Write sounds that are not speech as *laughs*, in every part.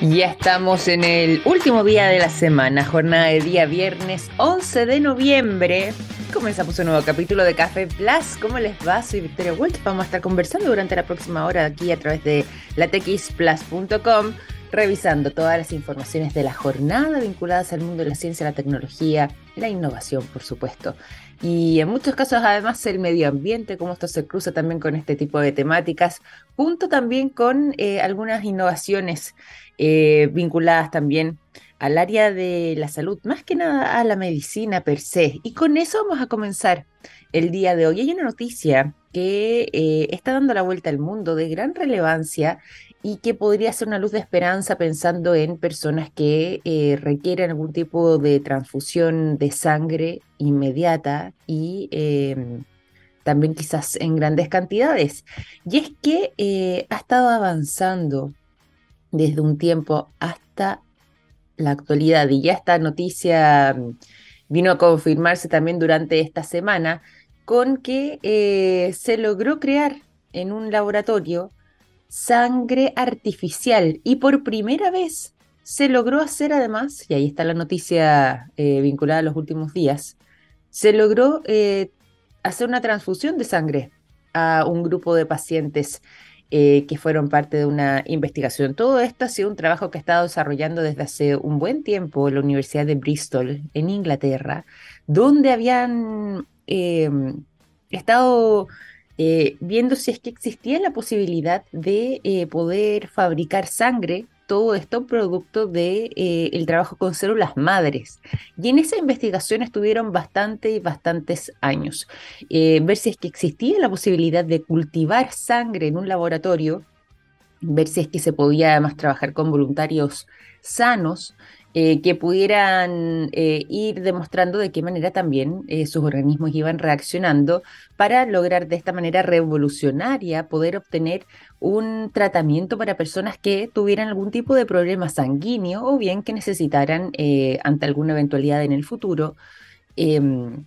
Ya estamos en el último día de la semana, jornada de día viernes 11 de noviembre. Comenzamos un nuevo capítulo de Café Plus. ¿Cómo les va? Soy Victoria Waltz. Vamos a estar conversando durante la próxima hora aquí a través de latexplus.com, revisando todas las informaciones de la jornada vinculadas al mundo de la ciencia, la tecnología, la innovación, por supuesto. Y en muchos casos, además, el medio ambiente, cómo esto se cruza también con este tipo de temáticas, junto también con eh, algunas innovaciones eh, vinculadas también al área de la salud, más que nada a la medicina per se. Y con eso vamos a comenzar el día de hoy. Hay una noticia que eh, está dando la vuelta al mundo de gran relevancia y que podría ser una luz de esperanza pensando en personas que eh, requieren algún tipo de transfusión de sangre inmediata y em, también quizás en grandes cantidades. Y es que ha estado avanzando desde un tiempo hasta la actualidad. Y ya esta noticia mm, vino a confirmarse también durante esta semana con que eh, se logró crear en un laboratorio sangre artificial y por primera vez se logró hacer además, y ahí está la noticia eh, vinculada a los últimos días, se logró eh, hacer una transfusión de sangre a un grupo de pacientes eh, que fueron parte de una investigación. Todo esto ha sido un trabajo que ha estado desarrollando desde hace un buen tiempo la Universidad de Bristol, en Inglaterra, donde habían em, estado eh, viendo si es que existía la posibilidad de eh, poder fabricar sangre todo esto producto de eh, el trabajo con células madres. Y en esa investigación estuvieron bastante y bastantes años. Eh, ver si es que existía la posibilidad de cultivar sangre en un laboratorio, ver si es que se podía además trabajar con voluntarios sanos eh, que pudieran eh, ir demostrando de qué manera también eh, sus organismos iban reaccionando para lograr de esta manera revolucionaria poder obtener un tratamiento para personas que tuvieran algún tipo de problema sanguíneo o bien que necesitaran, ante alguna eventualidad en el futuro, em,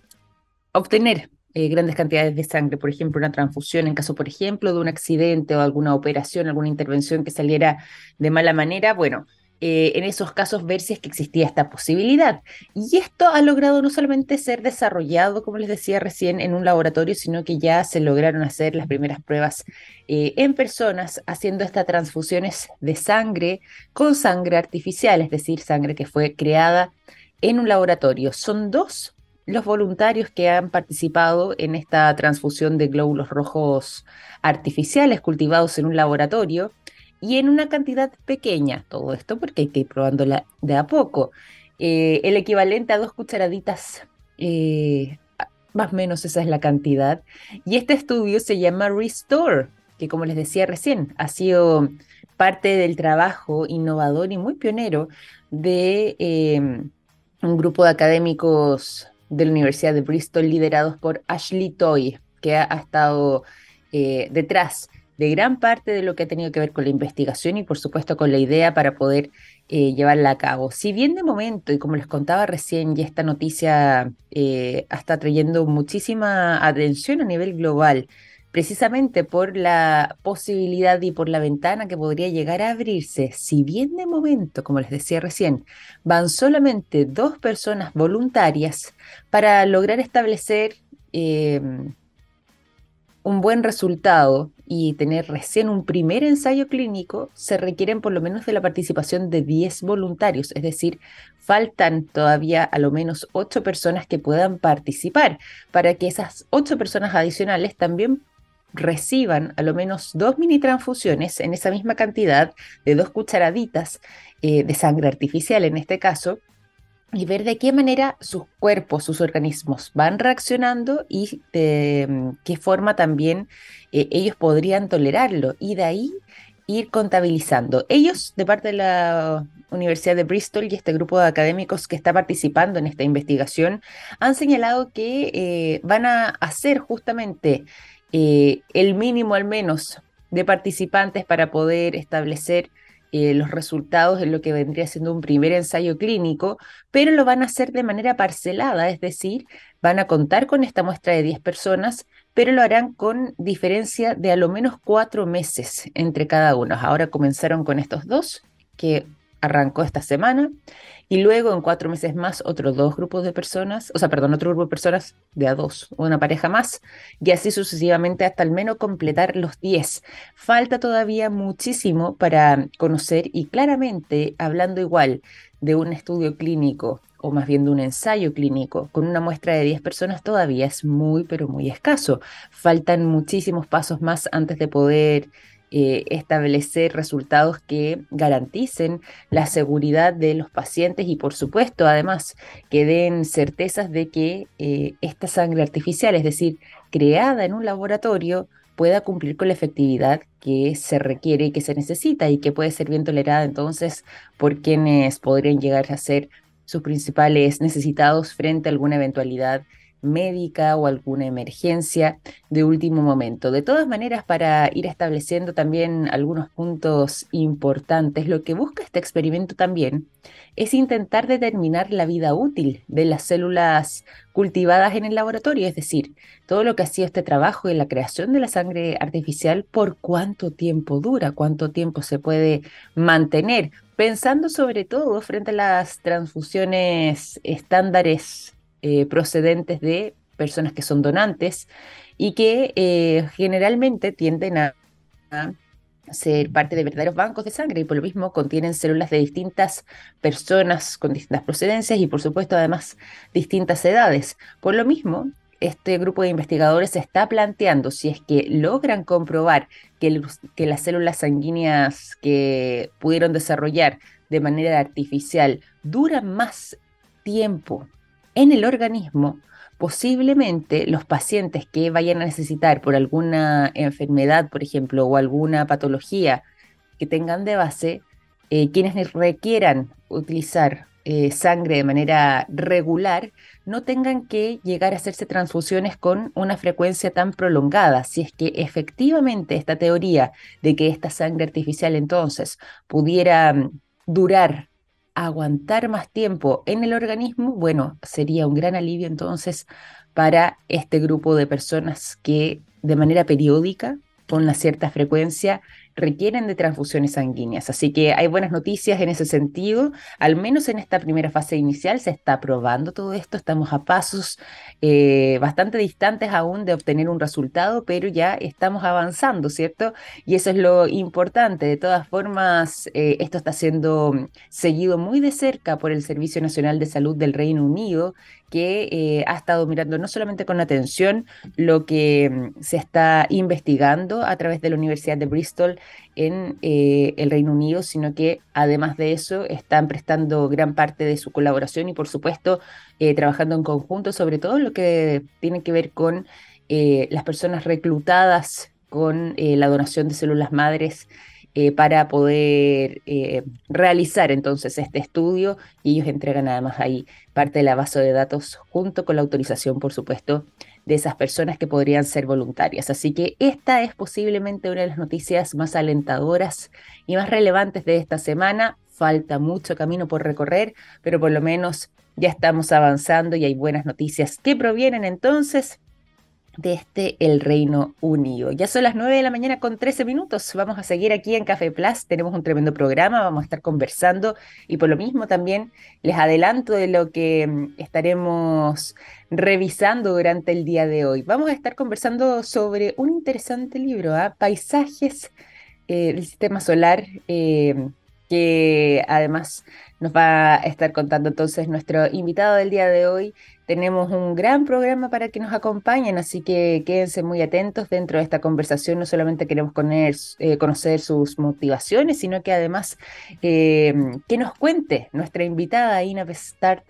obtener grandes cantidades de sangre, por ejemplo, una transfusión en caso, por ejemplo, de un accidente o alguna operación, alguna intervención que saliera de mala manera, bueno, eh, en esos casos ver si es que existía esta posibilidad. Y esto ha logrado no solamente ser desarrollado, como les decía recién, en un laboratorio, sino que ya se lograron hacer las primeras pruebas eh, en personas haciendo estas transfusiones de sangre con sangre artificial, es decir, sangre que fue creada en un laboratorio. Son dos los voluntarios que han participado en esta transfusión de glóbulos rojos artificiales cultivados en un laboratorio y en una cantidad pequeña, todo esto porque hay que ir probándola de a poco. Eh, el equivalente a dos cucharaditas, eh, más o menos esa es la cantidad. Y este estudio se llama Restore, que como les decía recién, ha sido parte del trabajo innovador y muy pionero de em, un grupo de académicos de la Universidad de Bristol liderados por Ashley Toy, que ha, estado eh, detrás de gran parte de lo que ha tenido que ver con la investigación y por supuesto con la idea para poder eh, llevarla a cabo. Si bien de momento, y como les contaba recién, ya esta noticia eh, está trayendo muchísima atención a nivel global, precisamente por la posibilidad y por la ventana que podría llegar a abrirse, si bien de momento, como les decía recién, van solamente dos personas voluntarias para lograr establecer eh, un buen resultado y tener recién un primer ensayo clínico, se requieren por lo menos de la participación de 10 voluntarios, es decir, faltan todavía a lo menos 8 personas que puedan participar para que esas 8 personas adicionales también reciban a lo menos dos mini transfusiones en esa misma cantidad de dos cucharaditas eh, de sangre artificial en este caso, y ver de qué manera sus cuerpos, sus organismos van reaccionando y de em, qué forma también eh, ellos podrían tolerarlo y de ahí ir contabilizando. Ellos, de parte de la Universidad de Bristol y este grupo de académicos que está participando en esta investigación, han señalado que eh, van a hacer justamente eh, el mínimo al menos de participantes para poder establecer eh, los resultados de lo que vendría siendo un primer ensayo clínico, pero lo van a hacer de manera parcelada, es decir, van a contar con esta muestra de 10 personas, pero lo harán con diferencia de a lo menos cuatro meses entre cada uno. Ahora comenzaron con estos dos, que arrancó esta semana y luego en cuatro meses más otros dos grupos de personas, o sea, perdón, otro grupo de personas de a dos, una pareja más, y así sucesivamente hasta al menos completar los diez. Falta todavía muchísimo para conocer y claramente, hablando igual de un estudio clínico o más bien de un ensayo clínico con una muestra de 10 personas todavía es muy, pero muy escaso. Faltan muchísimos pasos más antes de poder eh, establecer resultados que garanticen la seguridad de los pacientes y por supuesto además que den certezas de que eh, esta sangre artificial, es decir, creada en un laboratorio, pueda cumplir con la efectividad que se requiere y que se necesita y que puede ser bien tolerada. Entonces por quienes podrían llegar a ser sus principales necesitados frente a alguna eventualidad médica o alguna emergencia de último momento. De todas maneras, para ir estableciendo también algunos puntos importantes, lo que busca este experimento también es intentar determinar la vida útil de las células cultivadas en el laboratorio, es decir, todo lo que ha sido este trabajo en la creación de la sangre artificial, por cuánto tiempo dura, cuánto tiempo se puede mantener, pensando sobre todo frente a las transfusiones estándares eh, procedentes de personas que son donantes y que eh, generalmente tienden a, ser parte de verdaderos bancos de sangre y por lo mismo contienen células de distintas personas con distintas procedencias y por supuesto además distintas edades. Por lo mismo, este grupo de investigadores está planteando si es que logran comprobar que, que, las células sanguíneas que pudieron desarrollar de manera artificial duran más tiempo en el organismo, posiblemente los pacientes que vayan a necesitar por alguna enfermedad, por ejemplo, o alguna patología que tengan de base, eh, quienes requieran utilizar eh, sangre de manera regular, no tengan que llegar a hacerse transfusiones con una frecuencia tan prolongada. Si es que efectivamente esta teoría de que esta sangre artificial entonces pudiera mm, durar aguantar más tiempo en el organismo, bueno, sería un gran alivio entonces para este grupo de personas que de manera periódica, con una cierta frecuencia, requieren de transfusiones sanguíneas. Así que hay buenas noticias en ese sentido, al menos en esta primera fase inicial se está probando todo esto, estamos a pasos eh, bastante distantes aún de obtener un resultado, pero ya estamos avanzando, ¿cierto? Y eso es lo importante. De todas formas, eh, esto está siendo seguido muy de cerca por el Servicio Nacional de Salud del Reino Unido, que eh, ha estado mirando no solamente con atención lo que mm, se está investigando a través de la Universidad de Bristol en eh, el Reino Unido, sino que además de eso están prestando gran parte de su colaboración y por supuesto eh, trabajando en conjunto sobre todo lo que tiene que ver con las personas reclutadas con la donación de células madres eh, para poder eh, realizar entonces este estudio y ellos entregan además ahí parte de la base de datos junto con la autorización, por supuesto, de esas personas que podrían ser voluntarias. Así que esta es posiblemente una de las noticias más alentadoras y más relevantes de esta semana. Falta mucho camino por recorrer, pero por lo menos ya estamos avanzando y hay buenas noticias que provienen entonces desde el Reino Unido. Ya son las 9 de la mañana con 13 minutos. Vamos a seguir aquí en Café Plus. Tenemos un tremendo programa, vamos a estar conversando y por lo mismo también les adelanto de lo que mm, estaremos revisando durante el día de hoy. Vamos a estar conversando sobre un interesante libro, ¿ah? Paisajes eh, del Sistema Solar, eh, que además nos va a estar contando entonces nuestro invitado del día de hoy, tenemos un gran programa para que nos acompañen, así que quédense muy atentos dentro de esta conversación. No solamente queremos eh, conocer sus motivaciones, sino que además eh, que nos cuente nuestra invitada Ina Bestart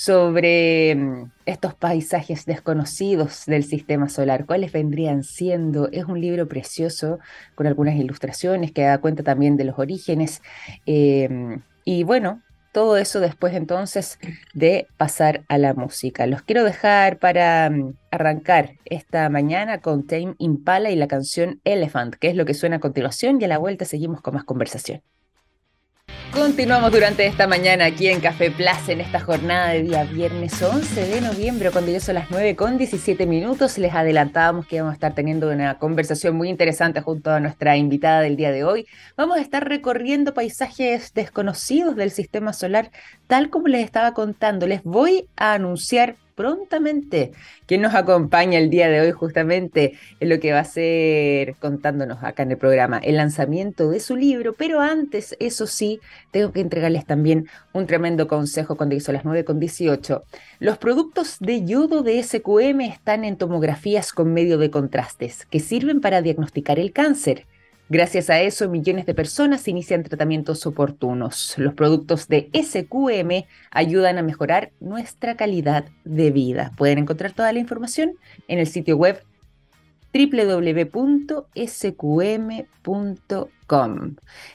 sobre mm, estos paisajes desconocidos del sistema solar. ¿Cuáles vendrían siendo? Es un libro precioso con algunas ilustraciones que da cuenta también de los orígenes. Eh, y bueno, todo eso después entonces de pasar a la música. Los quiero dejar para mm, arrancar esta mañana con Tame Impala y la canción Elephant, que es lo que suena a continuación y a la vuelta seguimos con más conversación. Continuamos durante esta mañana aquí en Café Plaza en esta jornada de día viernes 11 de noviembre, cuando ya son las 9 con 17 minutos. Les adelantábamos que vamos a estar teniendo una conversación muy interesante junto a nuestra invitada del día de hoy. Vamos a estar recorriendo paisajes desconocidos del sistema solar, tal como les estaba contando. Les voy a anunciar prontamente quien nos acompaña el día de hoy justamente en lo que va a ser contándonos acá en el programa el lanzamiento de su libro, pero antes, eso sí, tengo que entregarles también un tremendo consejo cuando hizo las 9 con 18. Los productos de yodo de SQM están en tomografías con medio de contrastes que sirven para diagnosticar el cáncer. Gracias a eso, millones de personas inician tratamientos oportunos. Los productos de SQM ayudan a mejorar nuestra calidad de vida. Pueden encontrar toda la información en el sitio web www.sqm.com.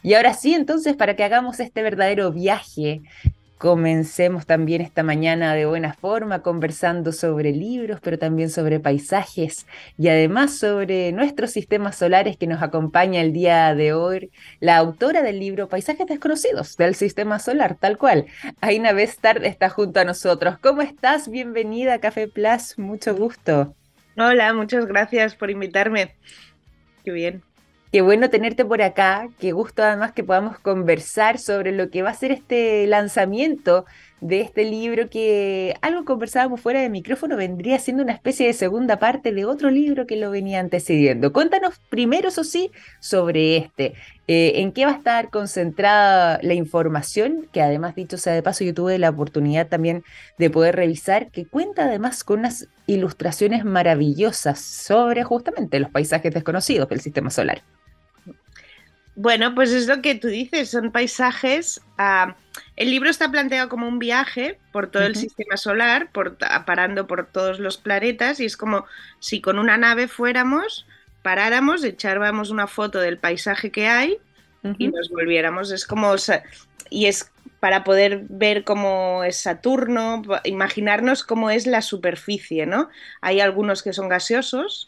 Y ahora sí, entonces, para que hagamos este verdadero viaje Comencemos también esta mañana de buena forma conversando sobre libros, pero también sobre paisajes y además sobre nuestros sistemas solares que nos acompaña el día de hoy, la autora del libro Paisajes desconocidos del sistema solar, tal cual. Aina Bestard está junto a nosotros. ¿Cómo estás? Bienvenida a Café Plus, mucho gusto. Hola, muchas gracias por invitarme. Qué bien. Qué bueno tenerte por acá, qué gusto además que podamos conversar sobre lo que va a ser este lanzamiento de este libro que algo conversábamos fuera de micrófono, vendría siendo una especie de segunda parte de otro libro que lo venía antecediendo. Cuéntanos primero, eso sí, sobre este. Eh, ¿En qué va a estar concentrada la información? Que además, dicho sea de paso, yo tuve la oportunidad también de poder revisar, que cuenta además con unas ilustraciones maravillosas sobre justamente los paisajes desconocidos del sistema solar. Bueno, pues es lo que tú dices, son paisajes. Ah, el libro está planteado como un viaje por todo el sistema solar, por, parando por todos los planetas, y es como si con una nave fuéramos, paráramos, echáramos una foto del paisaje que hay y nos volviéramos. Es como. Y es para poder ver cómo es Saturno, imaginarnos cómo es la superficie, ¿no? Hay algunos que son gaseosos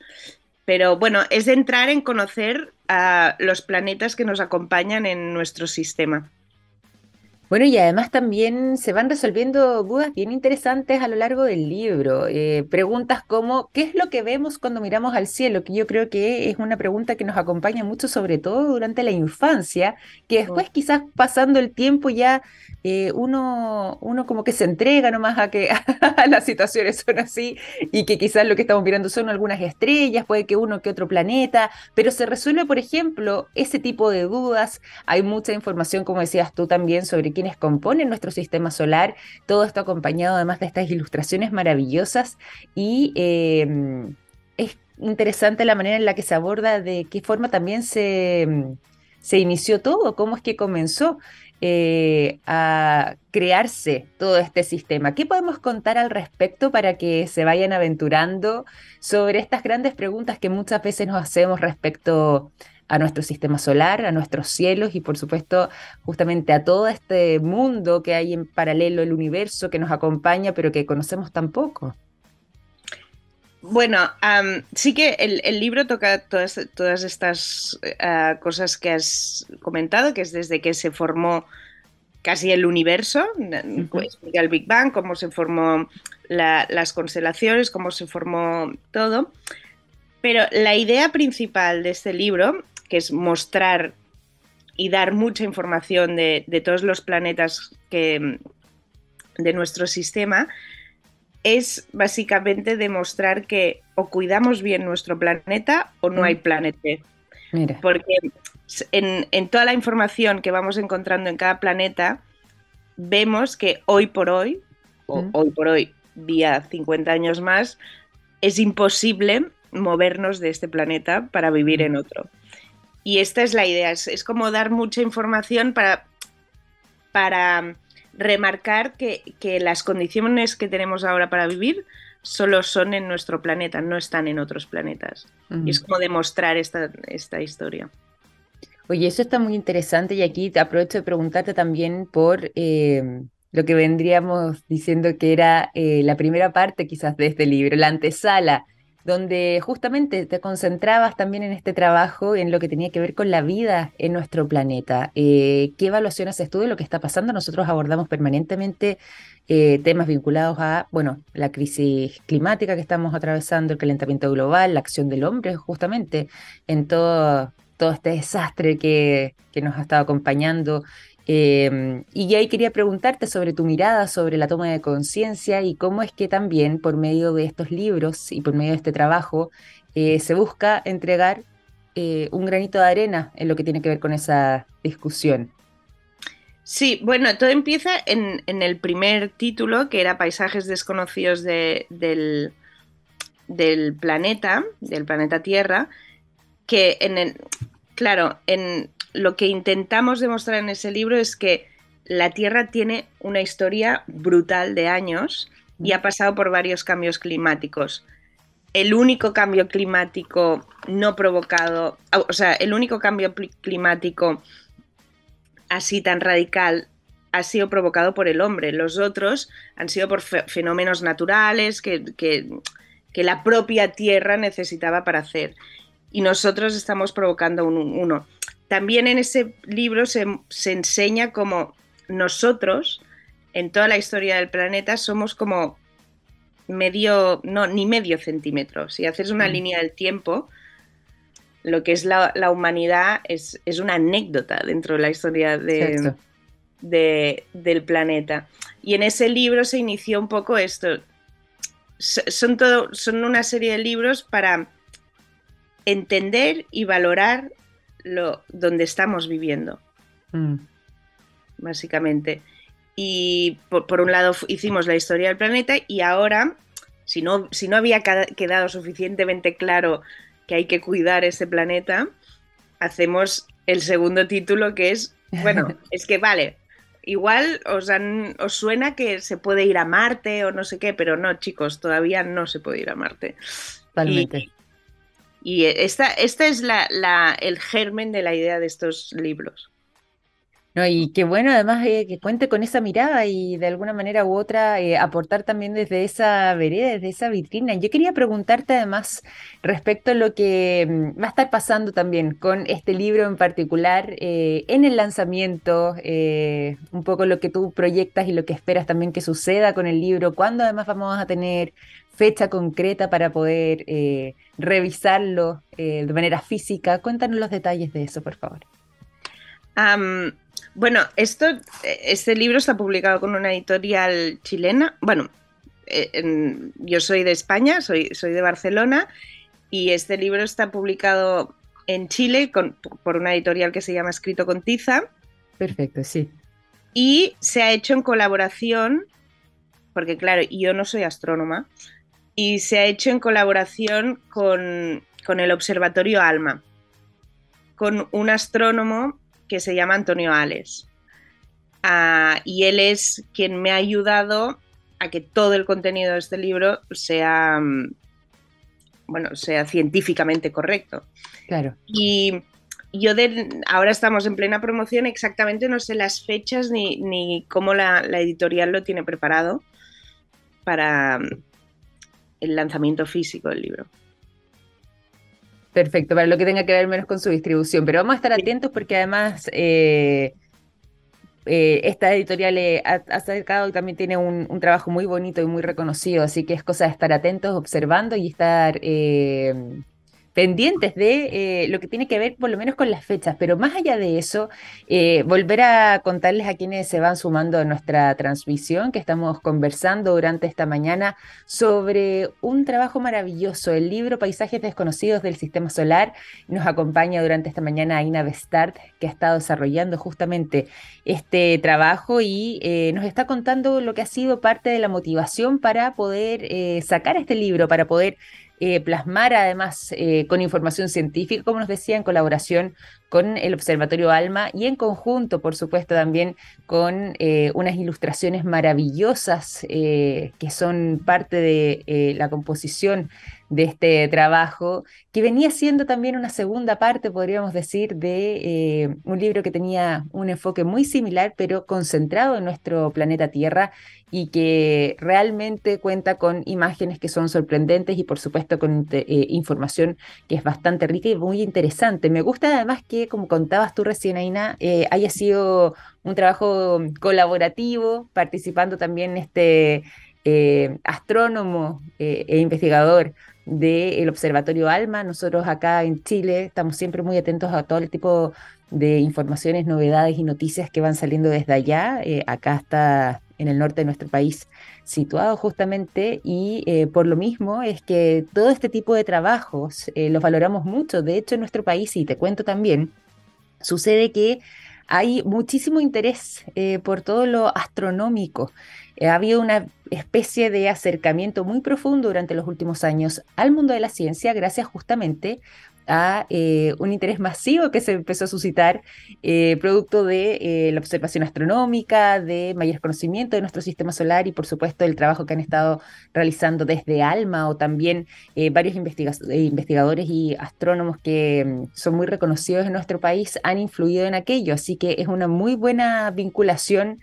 pero bueno, es entrar en conocer a los planetas que nos acompañan en nuestro sistema. Bueno, y además también se van resolviendo dudas bien interesantes a lo largo del libro. Eh, preguntas como, ¿qué es lo que vemos cuando miramos al cielo? Que yo creo que es una pregunta que nos acompaña mucho, sobre todo durante la infancia, que después quizás pasando el tiempo ya eh, uno, uno como que se entrega nomás a que *laughs* las situaciones son así y que quizás lo que estamos mirando son algunas estrellas, puede que uno que otro planeta, pero se resuelve, por ejemplo, ese tipo de dudas. Hay mucha información, como decías tú también, sobre quienes componen nuestro sistema solar. Todo esto acompañado además de estas ilustraciones maravillosas y em, es interesante la manera en la que se aborda de qué forma también se, se inició todo, cómo es que comenzó. Eh, a crearse todo este sistema. ¿Qué podemos contar al respecto para que se vayan aventurando sobre estas grandes preguntas que muchas veces nos hacemos respecto a nuestro sistema solar, a nuestros cielos y por supuesto justamente a todo este mundo que hay en paralelo, el universo que nos acompaña, pero que conocemos tan poco. Bueno, sí que el, libro toca todas, todas estas eh, cosas que has comentado, que es desde que se formó casi el universo, explica el Big Bang, cómo se formó las constelaciones, cómo se formó todo. Pero la idea principal de este libro que es mostrar y dar mucha información de, todos los planetas que, de nuestro sistema, es básicamente demostrar que o cuidamos bien nuestro planeta o no hay mm. planeta. Porque en, toda la información que vamos encontrando en cada planeta, vemos que hoy por hoy, o mm. hoy por hoy, día 50 años más, es imposible movernos de este planeta para vivir en otro. Y esta es la idea, es, como dar mucha información para, para remarcar que, las condiciones que tenemos ahora para vivir solo son en nuestro planeta, no están en otros planetas. Y es como demostrar esta, esta historia. Oye, eso está muy interesante y aquí te aprovecho de preguntarte también por eh, lo que vendríamos diciendo que era eh, la primera parte quizás de este libro, la antesala donde justamente te concentrabas también en este trabajo, en lo que tenía que ver con la vida en nuestro planeta. Eh, ¿Qué evaluación haces tú de lo que está pasando? Nosotros abordamos permanentemente eh, temas vinculados a, bueno, la crisis climática que estamos atravesando, el calentamiento global, la acción del hombre, justamente, en todo, todo este desastre que, que nos ha estado acompañando Em, y ahí quería preguntarte sobre tu mirada sobre la toma de conciencia y cómo es que también por medio de estos libros y por medio de este trabajo eh, se busca entregar eh, un granito de arena en lo que tiene que ver con esa discusión. Sí, bueno, todo empieza en, el primer título, que era Paisajes desconocidos del, del planeta, del planeta Tierra, que en el, claro, lo que intentamos demostrar en ese libro es que la Tierra tiene una historia brutal de años y ha pasado por varios cambios climáticos. El único cambio climático no provocado, o sea, el único cambio climático así tan radical ha sido provocado por el hombre. Los otros han sido por fenómenos naturales que, la propia Tierra necesitaba para hacer. Y nosotros estamos provocando uno también en ese libro se, enseña como nosotros, en toda la historia del planeta, somos como medio, no, ni medio centímetro. Si haces una mm. línea del tiempo, lo que es la, humanidad es, una anécdota dentro de la historia de, del planeta. Y en ese libro se inició un poco esto. Son, todo, son una serie de libros para entender y valorar lo, donde estamos viviendo, mm. básicamente. Y por, un lado hicimos la historia del planeta y ahora, si no, si no había quedado suficientemente claro que hay que cuidar ese planeta, hacemos el segundo título que es, bueno, *laughs* es que vale, igual os, os suena que se puede ir a Marte o no sé qué, pero no, chicos, todavía no se puede ir a Marte. Totalmente. Y esta, esta es la, el germen de la idea de estos libros. No, y qué bueno además eh, que cuente con esa mirada y de alguna manera u otra eh, aportar también desde esa vereda, desde esa vitrina. Yo quería preguntarte además respecto a lo que mm, va a estar pasando también con este libro en particular eh, en el lanzamiento, un poco lo que tú proyectas y lo que esperas también que suceda con el libro, cuándo además vamos a tener fecha concreta para poder eh, revisarlo eh, de manera física. Cuéntanos los detalles de eso, por favor. bueno, esto, este libro está publicado con una editorial chilena. Bueno, eh, yo soy de España, soy, soy de Barcelona, y este libro está publicado en Chile por una editorial que se llama Escrito con Tiza. Perfecto, sí. Y se ha hecho en colaboración, porque claro, yo no soy astrónoma, y se ha hecho en colaboración con, el Observatorio ALMA, con un astrónomo que se llama Antonio Ales. Ah, y él es quien me ha ayudado a que todo el contenido de este libro sea, mm, bueno, sea científicamente correcto. Claro. Y yo ahora estamos en plena promoción, exactamente no sé las fechas ni, cómo la, la editorial lo tiene preparado para, el lanzamiento físico del libro. Perfecto, para lo que tenga que ver menos con su distribución, pero vamos a estar atentos porque además eh, eh, esta editorial ha, acercado y también tiene un, trabajo muy bonito y muy reconocido, así que es cosa de estar atentos, observando y estar eh, pendientes de eh, lo que tiene que ver por lo menos con las fechas, pero más allá de eso, eh, volver a contarles a quienes se van sumando a nuestra transmisión, que estamos conversando durante esta mañana sobre un trabajo maravilloso, el libro Paisajes Desconocidos del Sistema Solar. Nos acompaña durante esta mañana Aina Bestart, que ha estado desarrollando justamente este trabajo y eh, nos está contando lo que ha sido parte de la motivación para poder sacar este libro, para poder eh, plasmar además eh, con información científica, como nos decía, en colaboración con el Observatorio Alma y en conjunto, por supuesto, también con eh, unas ilustraciones maravillosas que son parte de la composición de este trabajo, que venía siendo también una segunda parte, podríamos decir, de un libro que tenía un enfoque muy similar, pero concentrado en nuestro planeta Tierra y que realmente cuenta con imágenes que son sorprendentes y por supuesto con eh, información que es bastante rica y muy interesante. Me gusta además que, como contabas tú recién, Aina, eh, haya sido un trabajo colaborativo, participando también este eh, astrónomo e investigador del Observatorio ALMA. Nosotros acá en Chile estamos siempre muy atentos a todo el tipo de informaciones, novedades y noticias que van saliendo desde allá. acá está en el norte de nuestro país, situado justamente, y eh, por lo mismo es que todo este tipo de trabajos eh, los valoramos mucho. De hecho, en nuestro país, y te cuento también, sucede que hay muchísimo interés eh, por todo lo astronómico. ha habido una especie de acercamiento muy profundo durante los últimos años al mundo de la ciencia, gracias justamente a eh, un interés masivo que se empezó a suscitar eh, producto de eh, la observación astronómica, de mayor conocimiento de nuestro sistema solar y por supuesto el trabajo que han estado realizando desde ALMA o también varios investigadores y astrónomos que mm, son muy reconocidos en nuestro país han influido en aquello. Así que es una muy buena vinculación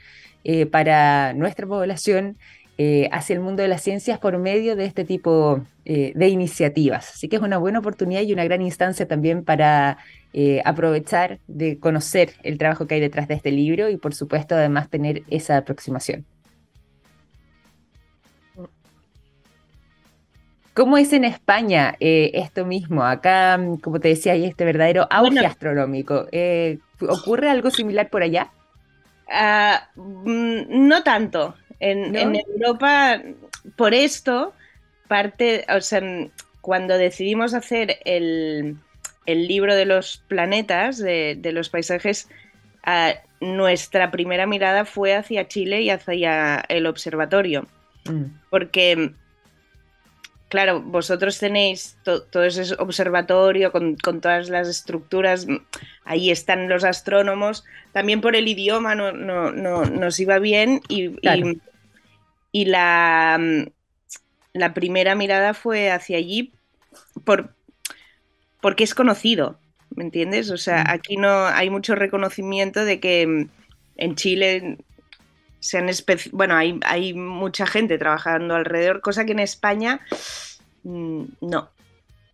para nuestra población eh, hacia el mundo de las ciencias por medio de este tipo eh, de iniciativas. Así que es una buena oportunidad y una gran instancia también para eh, aprovechar de conocer el trabajo que hay detrás de este libro y por supuesto además tener esa aproximación. ¿Cómo es en España esto mismo? Acá, como te decía, hay este verdadero auge astronómico. ¿Ocurre algo similar por allá? Ah, mm, no tanto. En, Europa, por esto, parte, o sea, cuando decidimos hacer el, libro de los planetas, de, los paisajes, nuestra primera mirada fue hacia Chile y hacia el observatorio. Mm. Porque, claro, vosotros tenéis todo ese observatorio con, todas las estructuras, ahí están los astrónomos, también por el idioma no, nos iba bien y, y, la, la, primera mirada fue hacia allí por, porque es conocido, ¿me entiendes? O sea, mm. aquí no hay mucho reconocimiento de que en Chile se han bueno, hay, hay mucha gente trabajando alrededor, cosa que en España mm, no,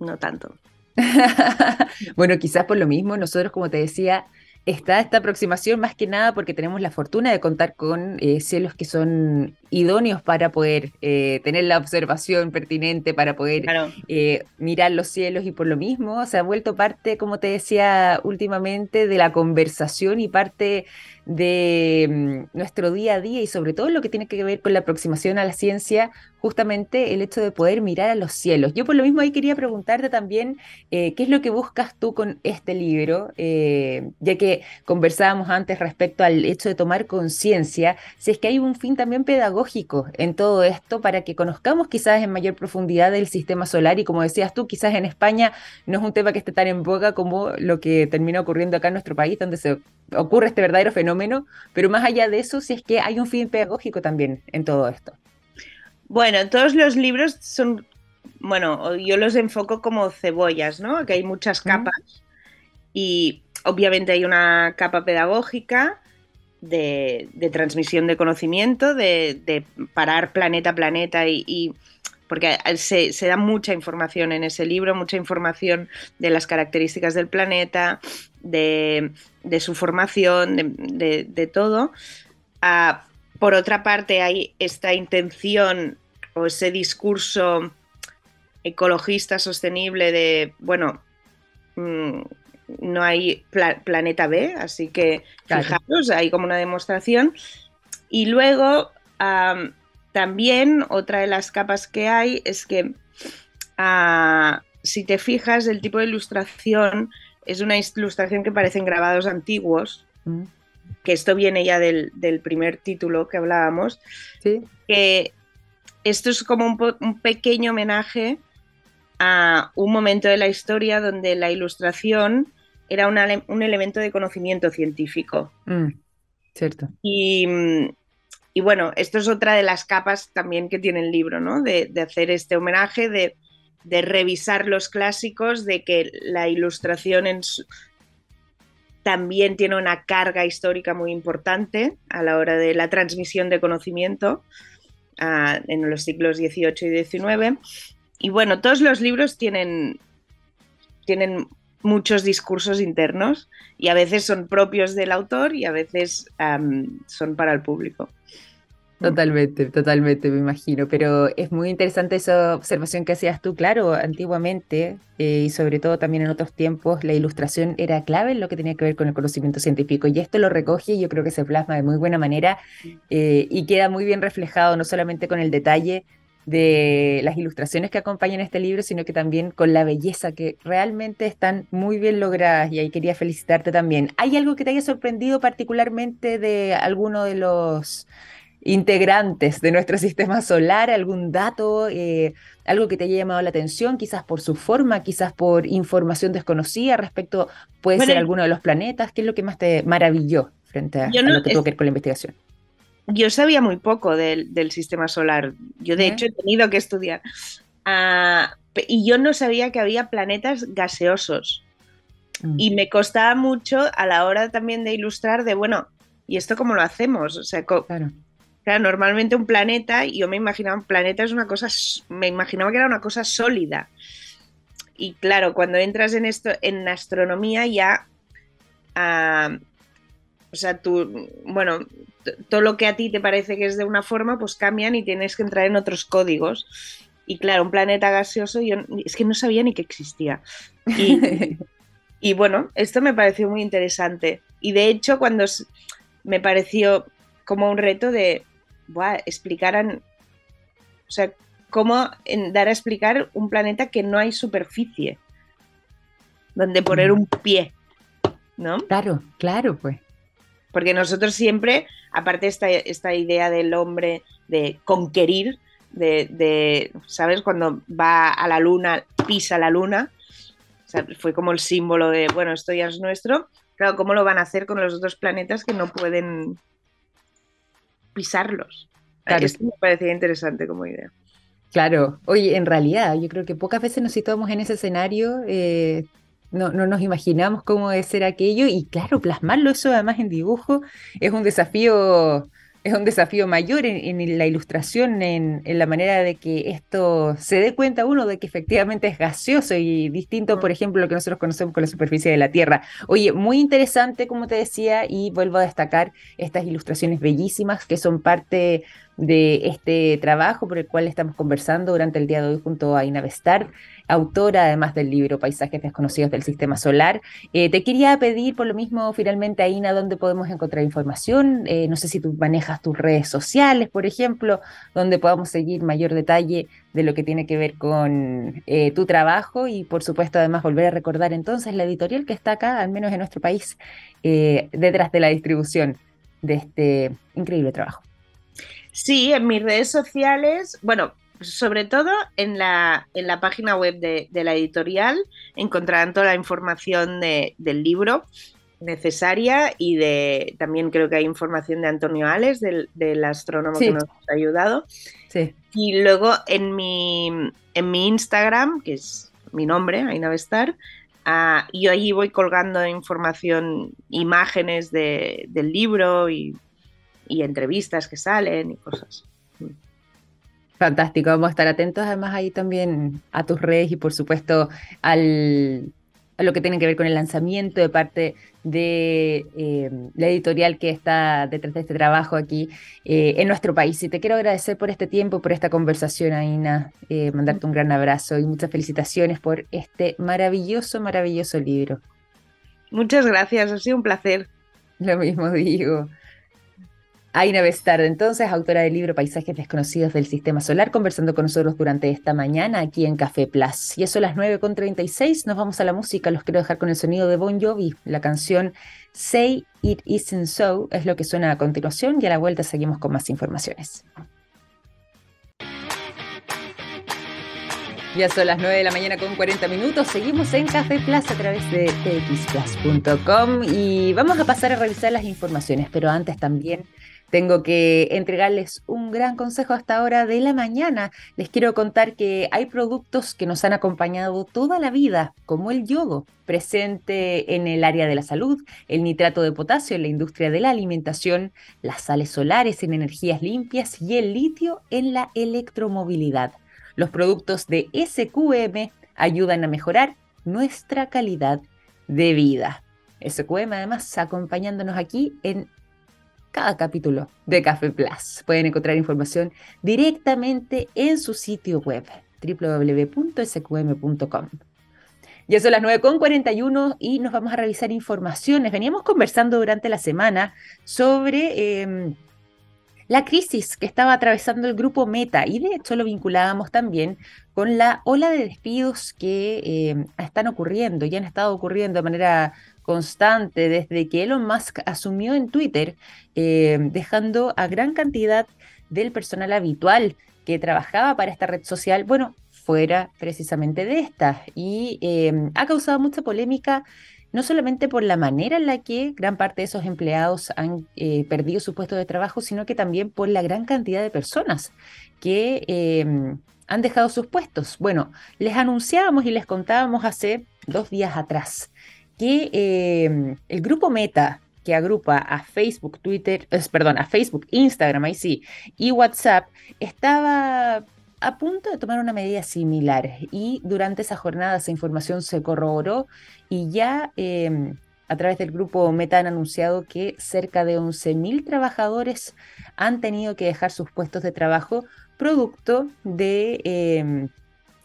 no tanto. *laughs* bueno, quizás por lo mismo, nosotros, como te decía, está esta aproximación más que nada porque tenemos la fortuna de contar con eh, cielos que son idóneos para poder eh, tener la observación pertinente, para poder eh, mirar los cielos y por lo mismo se ha vuelto parte, como te decía últimamente, de la conversación y parte de mm, nuestro día a día y sobre todo lo que tiene que ver con la aproximación a la ciencia, justamente el hecho de poder mirar a los cielos. Yo por lo mismo ahí quería preguntarte también qué es lo que buscas tú con este libro, ya que conversábamos antes respecto al hecho de tomar conciencia, si es que hay un fin también pedagógico en todo esto para que conozcamos quizás en mayor profundidad el sistema solar y como decías tú, quizás en España no es un tema que esté tan en boga como lo que termina ocurriendo acá en nuestro país, donde se ocurre este verdadero fenómeno, pero más allá de eso, si es que hay un fin pedagógico también en todo esto. Bueno, todos los libros son, bueno, yo los enfoco como cebollas, ¿no? Que hay muchas capas y obviamente hay una capa pedagógica, de, transmisión de conocimiento, de, parar planeta a planeta y, porque se, da mucha información en ese libro, mucha información de las características del planeta, de, su formación, de, todo. Ah, por otra parte, hay esta intención o ese discurso ecologista sostenible de, bueno, mm, no hay planeta B, así que fijaros, hay como una demostración. Y luego también otra de las capas que hay es que ah, si te fijas, el tipo de ilustración es una ilustración que parecen grabados antiguos, mm. que esto viene ya del, primer título que hablábamos, que esto es como un pequeño homenaje a un momento de la historia donde la ilustración era un elemento de conocimiento científico. Mm, cierto. Y, y, bueno, esto es otra de las capas también que tiene el libro, ¿no? De, hacer este homenaje, de, revisar los clásicos, de que la ilustración también tiene una carga histórica muy importante a la hora de la transmisión de conocimiento uh, en los siglos XVIII y XIX. Y bueno, todos los libros tienen, tienen muchos discursos internos y a veces son propios del autor y a veces um, son para el público. Totalmente, totalmente, me imagino. Pero es muy interesante esa observación que hacías tú. Claro, antiguamente eh, y sobre todo también en otros tiempos, la ilustración era clave en lo que tenía que ver con el conocimiento científico. Y esto lo recoge y yo creo que se plasma de muy buena manera eh, y queda muy bien reflejado, no solamente con el detalle de las ilustraciones que acompañan este libro, sino que también con la belleza que realmente están muy bien logradas y ahí quería felicitarte también. ¿Hay algo que te haya sorprendido particularmente de alguno de los integrantes de nuestro sistema solar, algún dato, eh, algo que te haya llamado la atención, quizás por su forma, quizás por información desconocida respecto, puede ser alguno de los planetas, ¿qué es lo que más te maravilló frente a, lo que tuvo que ver con la investigación? Yo sabía muy poco del, sistema solar. Yo, de hecho, he tenido que estudiar. Ah, y yo no sabía que había planetas gaseosos. Mm. Y me costaba mucho a la hora también de ilustrar de, bueno, ¿y esto cómo lo hacemos? O sea, claro. normalmente un planeta, yo me imaginaba un planeta es una cosa, me imaginaba que era una cosa sólida. Y claro, cuando entras en esto, en astronomía ya ah, o sea, tú, bueno, todo lo que a ti te parece que es de una forma, pues cambian y tienes que entrar en otros códigos. Y claro, un planeta gaseoso, yo es que no sabía ni que existía. *laughs* Y, bueno, esto me pareció muy interesante. Y de hecho, cuando me pareció como un reto de, buah, explicaran, o sea, cómo dar a explicar un planeta que no hay superficie, donde poner mm. un pie, ¿no? Claro, claro, pues. Porque nosotros siempre, aparte esta, esta idea del hombre de conquerir, de, ¿sabes? Cuando va a la luna, pisa la luna, fue como el símbolo de, bueno, esto ya es nuestro. Claro, ¿cómo lo van a hacer con los otros planetas que no pueden pisarlos? Esto me parecía interesante como idea. Claro, oye, en realidad yo creo que pocas veces nos situamos en ese escenario eh, no, no nos imaginamos cómo debe ser aquello y claro, plasmarlo eso además en dibujo es un desafío, es un desafío mayor en, la ilustración, en, la manera de que esto se dé cuenta uno de que efectivamente es gaseoso y distinto, por ejemplo, lo que nosotros conocemos con la superficie de la Tierra. Oye, muy interesante, como te decía, y vuelvo a destacar estas ilustraciones bellísimas que son parte de este trabajo por el cual estamos conversando durante el día de hoy junto a Inavestar autora además del libro Paisajes desconocidos del sistema solar. Eh, te quería pedir por lo mismo finalmente, Aina, dónde podemos encontrar información. Eh, no sé si tú manejas tus redes sociales, por ejemplo, donde podamos seguir mayor detalle de lo que tiene que ver con eh, tu trabajo y por supuesto además volver a recordar entonces la editorial que está acá, al menos en nuestro país, detrás de la distribución de este increíble trabajo. Sí, en mis redes sociales, bueno, sobre todo en la, en la página web de, la editorial encontrarán toda la información del libro necesaria y de también creo que hay información de Antonio Ales, del, astrónomo que nos ha ayudado. Y luego en mi, en mi Instagram, que es mi nombre, Ainavestar, uh, yo allí voy colgando información, imágenes de, del libro y, y entrevistas que salen y cosas. Fantástico, vamos a estar atentos además ahí también a tus redes y por supuesto al, a lo que tiene que ver con el lanzamiento de parte de eh, la editorial que está detrás de este trabajo aquí eh, en nuestro país. Y te quiero agradecer por este tiempo, por esta conversación, Aina, eh, mandarte un gran abrazo y muchas felicitaciones por este maravilloso, maravilloso libro. Muchas gracias, ha sido un placer. Lo mismo digo. Aina Bestard, entonces, autora del libro Paisajes Desconocidos del Sistema Solar, conversando con nosotros durante esta mañana aquí en Café Plus. Y eso a las 9.36, nos vamos a la música. Los quiero dejar con el sonido de Bon Jovi. La canción Say It Isn't So es lo que suena a continuación y a la vuelta seguimos con más informaciones. Ya son las 9 de la mañana con 40 minutos. Seguimos en Café Plus a través de txplus.com y vamos a pasar a revisar las informaciones, pero antes también tengo que entregarles un gran consejo hasta ahora de la mañana. Les quiero contar que hay productos que nos han acompañado toda la vida, como el yodo, presente en el área de la salud, el nitrato de potasio en la industria de la alimentación, las sales solares en energías limpias y el litio en la electromovilidad. Los productos de SQM ayudan a mejorar nuestra calidad de vida. SQM además acompañándonos aquí en cada capítulo de Café Plus. Pueden encontrar información directamente en su sitio web www.sqm.com. Ya son las 9.41 y nos vamos a revisar informaciones. Veníamos conversando durante la semana sobre em, la crisis que estaba atravesando el grupo Meta y de hecho lo vinculábamos también con la ola de despidos que em, están ocurriendo y han estado ocurriendo de manera constante desde que Elon Musk asumió en Twitter, eh, dejando a gran cantidad del personal habitual que trabajaba para esta red social, bueno, fuera precisamente de esta. Y eh, ha causado mucha polémica, no solamente por la manera en la que gran parte de esos empleados han eh, perdido su puesto de trabajo, sino que también por la gran cantidad de personas que han dejado sus puestos. Bueno, les anunciábamos y les contábamos hace dos días atrás que em, el grupo Meta, que agrupa a Facebook, Twitter, perdón, a Facebook, Instagram, ahí sí, y WhatsApp, estaba a punto de tomar una medida similar. Y durante esa jornada esa información se corroboró y ya em, a través del grupo Meta han anunciado que cerca de 11.000 trabajadores han tenido que dejar sus puestos de trabajo producto de em,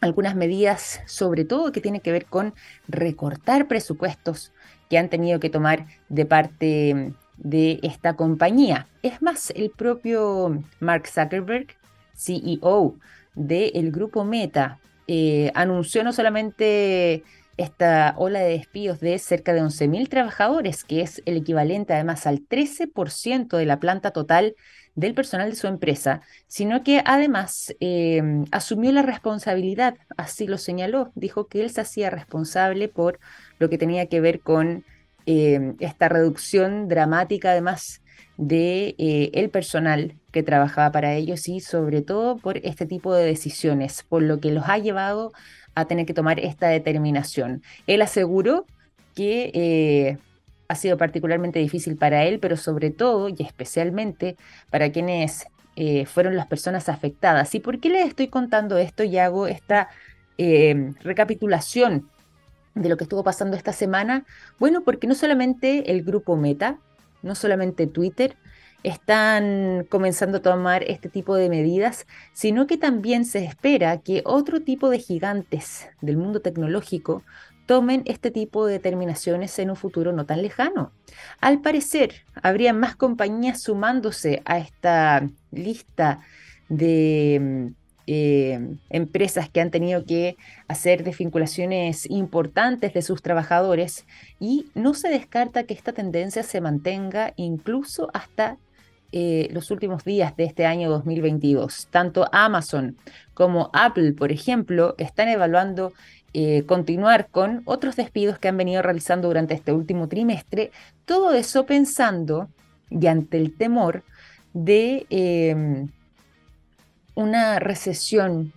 algunas medidas, sobre todo que tienen que ver con recortar presupuestos que han tenido que tomar de parte de esta compañía. Es más, el propio Mark Zuckerberg, CEO del grupo Meta, eh, anunció no solamente esta ola de despidos de cerca de 11.000 trabajadores, que es el equivalente además al 13% de la planta total del personal de su empresa, sino que además em, asumió la responsabilidad, así lo señaló, dijo que él se hacía responsable por lo que tenía que ver con em, esta reducción dramática además de eh, el personal que trabajaba para ellos y sobre todo por este tipo de decisiones, por lo que los ha llevado a tener que tomar esta determinación. Él aseguró que eh, ha sido particularmente difícil para él, pero sobre todo y especialmente para quienes eh, fueron las personas afectadas. ¿Y por qué les estoy contando esto y hago esta em, recapitulación de lo que estuvo pasando esta semana? Bueno, porque no solamente el grupo Meta, no solamente Twitter, están comenzando a tomar este tipo de medidas, sino que también se espera que otro tipo de gigantes del mundo tecnológico tomen este tipo de determinaciones en un futuro no tan lejano. Al parecer, habría más compañías sumándose a esta lista de mm, eh, empresas que han tenido que hacer desvinculaciones importantes de sus trabajadores y no se descarta que esta tendencia se mantenga incluso hasta eh, los últimos días de este año 2022. Tanto Amazon como Apple, por ejemplo, están evaluando eh, continuar con otros despidos que han venido realizando durante este último trimestre, todo eso pensando y ante el temor de em, una recesión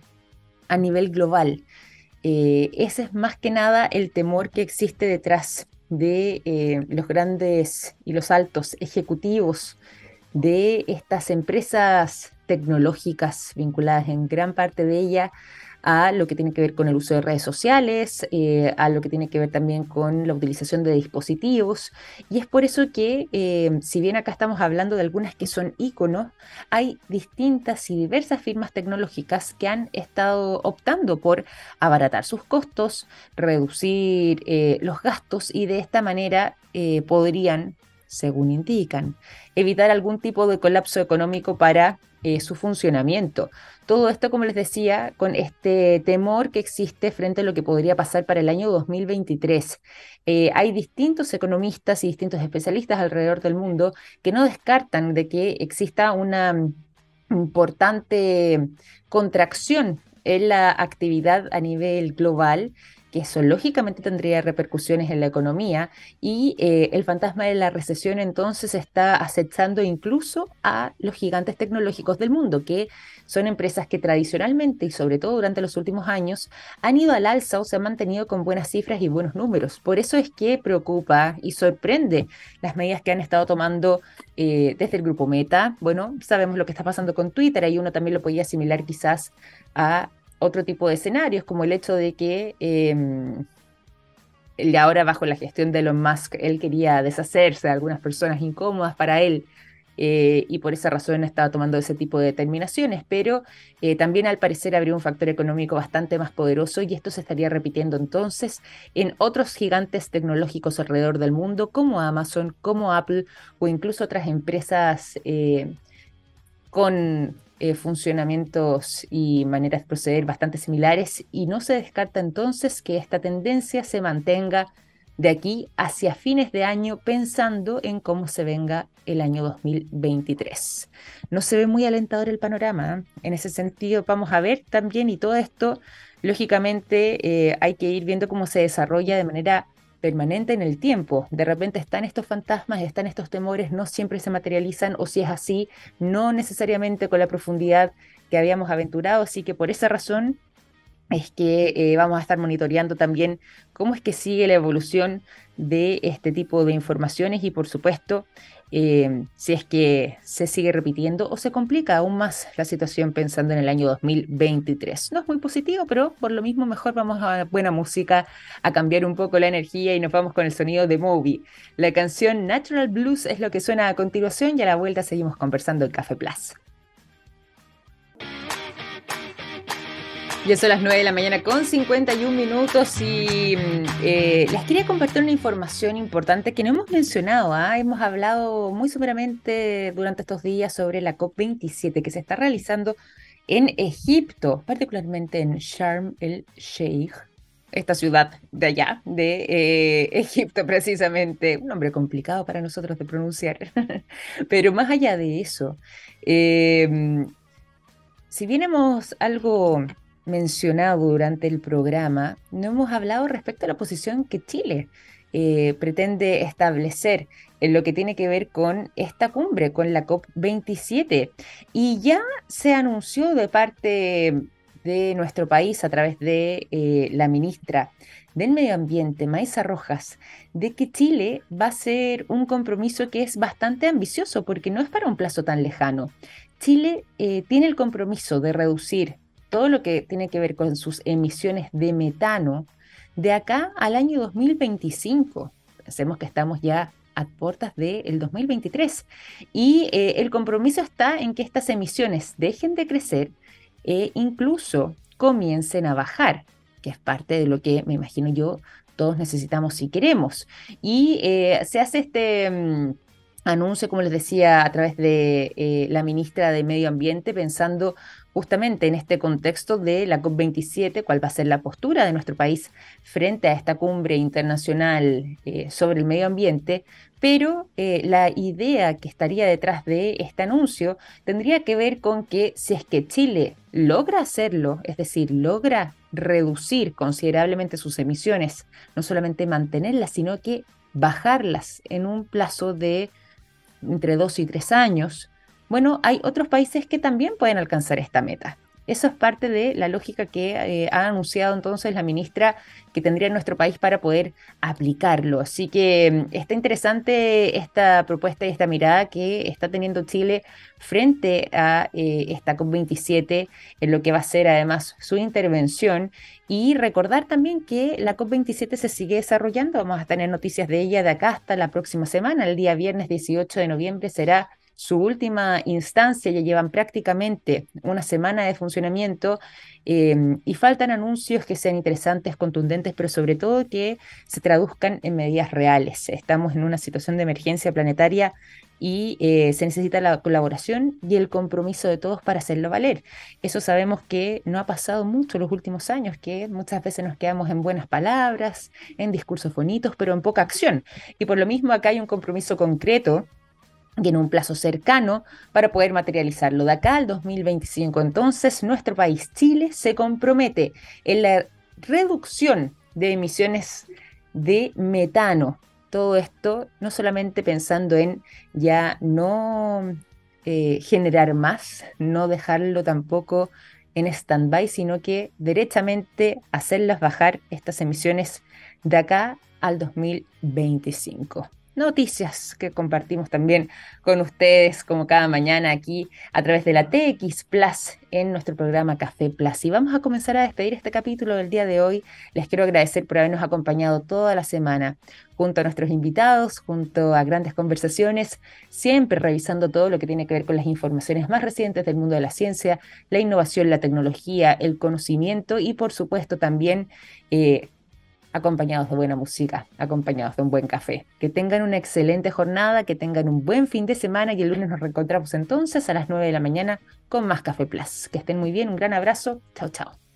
a nivel global. Eh, ese es más que nada el temor que existe detrás de los grandes y los altos ejecutivos de estas empresas tecnológicas vinculadas en gran parte de ella a lo que tiene que ver con el uso de redes sociales, eh, a lo que tiene que ver también con la utilización de dispositivos. Y es por eso que, eh, si bien acá estamos hablando de algunas que son iconos, hay distintas y diversas firmas tecnológicas que han estado optando por abaratar sus costos, reducir eh, los gastos y de esta manera podrían según indican, evitar algún tipo de colapso económico para su funcionamiento. Todo esto, como les decía, con este temor que existe frente a lo que podría pasar para el año 2023. Eh, hay distintos economistas y distintos especialistas alrededor del mundo que no descartan de que exista una importante contracción en la actividad a nivel global que eso lógicamente tendría repercusiones en la economía y eh, el fantasma de la recesión entonces está acechando incluso a los gigantes tecnológicos del mundo, que son empresas que tradicionalmente y sobre todo durante los últimos años han ido al alza o se han mantenido con buenas cifras y buenos números. Por eso es que preocupa y sorprende las medidas que han estado tomando eh, desde el grupo Meta. Bueno, sabemos lo que está pasando con Twitter, ahí uno también lo podía asimilar quizás a otro tipo de escenarios, como el hecho de que eh, ahora bajo la gestión de Elon Musk, él quería deshacerse de algunas personas incómodas para él eh, y por esa razón estaba tomando ese tipo de determinaciones, pero eh, también al parecer habría un factor económico bastante más poderoso y esto se estaría repitiendo entonces en otros gigantes tecnológicos alrededor del mundo como Amazon, como Apple o incluso otras empresas eh, con eh, funcionamientos y maneras de proceder bastante similares y no se descarta entonces que esta tendencia se mantenga de aquí hacia fines de año pensando en cómo se venga el año 2023. No se ve muy alentador el panorama. ¿eh? En ese sentido, vamos a ver también y todo esto, lógicamente, eh, hay que ir viendo cómo se desarrolla de manera permanente en el tiempo. De repente están estos fantasmas, están estos temores, no siempre se materializan o si es así, no necesariamente con la profundidad que habíamos aventurado. Así que por esa razón es que eh, vamos a estar monitoreando también cómo es que sigue la evolución de este tipo de informaciones y por supuesto eh, si es que se sigue repitiendo o se complica aún más la situación pensando en el año 2023. No es muy positivo, pero por lo mismo mejor vamos a buena música, a cambiar un poco la energía y nos vamos con el sonido de Moby. La canción Natural Blues es lo que suena a continuación y a la vuelta seguimos conversando en Café Plus. Ya son las 9 de la mañana con 51 minutos y mm, eh, les quería compartir una información importante que no hemos mencionado. ¿ah? Hemos hablado muy someramente durante estos días sobre la COP27 que se está realizando en Egipto, particularmente en Sharm el Sheikh, esta ciudad de allá, de eh, Egipto precisamente. Un nombre complicado para nosotros de pronunciar. *laughs* Pero más allá de eso, eh, si bien hemos algo mencionado durante el programa, no hemos hablado respecto a la posición que Chile eh, pretende establecer en lo que tiene que ver con esta cumbre, con la COP27. Y ya se anunció de parte de nuestro país a través de eh, la ministra del Medio Ambiente, Maisa Rojas, de que Chile va a ser un compromiso que es bastante ambicioso porque no es para un plazo tan lejano. Chile eh, tiene el compromiso de reducir todo lo que tiene que ver con sus emisiones de metano de acá al año 2025. Pensemos que estamos ya a puertas del 2023 y eh, el compromiso está en que estas emisiones dejen de crecer e incluso comiencen a bajar, que es parte de lo que me imagino yo todos necesitamos si queremos. Y eh, se hace este... Mm, anuncio, como les decía, a través de eh, la ministra de Medio Ambiente, pensando justamente en este contexto de la COP27, cuál va a ser la postura de nuestro país frente a esta cumbre internacional eh, sobre el medio ambiente, pero eh, la idea que estaría detrás de este anuncio tendría que ver con que si es que Chile logra hacerlo, es decir, logra reducir considerablemente sus emisiones, no solamente mantenerlas, sino que bajarlas en un plazo de entre dos y tres años, bueno, hay otros países que también pueden alcanzar esta meta. Eso es parte de la lógica que eh, ha anunciado entonces la ministra que tendría en nuestro país para poder aplicarlo. Así que mm, está interesante esta propuesta y esta mirada que está teniendo Chile frente a eh, esta COP27, en lo que va a ser además su intervención. Y recordar también que la COP27 se sigue desarrollando. Vamos a tener noticias de ella de acá hasta la próxima semana. El día viernes 18 de noviembre será su última instancia, ya llevan prácticamente una semana de funcionamiento em, y faltan anuncios que sean interesantes, contundentes, pero sobre todo que se traduzcan en medidas reales. Estamos en una situación de emergencia planetaria y eh, se necesita la colaboración y el compromiso de todos para hacerlo valer. Eso sabemos que no ha pasado mucho los últimos años, que muchas veces nos quedamos en buenas palabras, en discursos bonitos, pero en poca acción. Y por lo mismo acá hay un compromiso concreto y en un plazo cercano para poder materializarlo. De acá al 2025, entonces, nuestro país, Chile, se compromete en la reducción de emisiones de metano. Todo esto no solamente pensando en ya no eh, generar más, no dejarlo tampoco en stand-by, sino que derechamente hacerlas bajar estas emisiones de acá al 2025 noticias que compartimos también con ustedes como cada mañana aquí a través de la TX Plus en nuestro programa Café Plus. Y vamos a comenzar a despedir este capítulo del día de hoy. Les quiero agradecer por habernos acompañado toda la semana junto a nuestros invitados, junto a grandes conversaciones, siempre revisando todo lo que tiene que ver con las informaciones más recientes del mundo de la ciencia, la innovación, la tecnología, el conocimiento y por supuesto también... Eh, acompañados de buena música, acompañados de un buen café. Que tengan una excelente jornada, que tengan un buen fin de semana y el lunes nos reencontramos entonces a las 9 de la mañana con más Café Plus. Que estén muy bien, un gran abrazo, chao chao.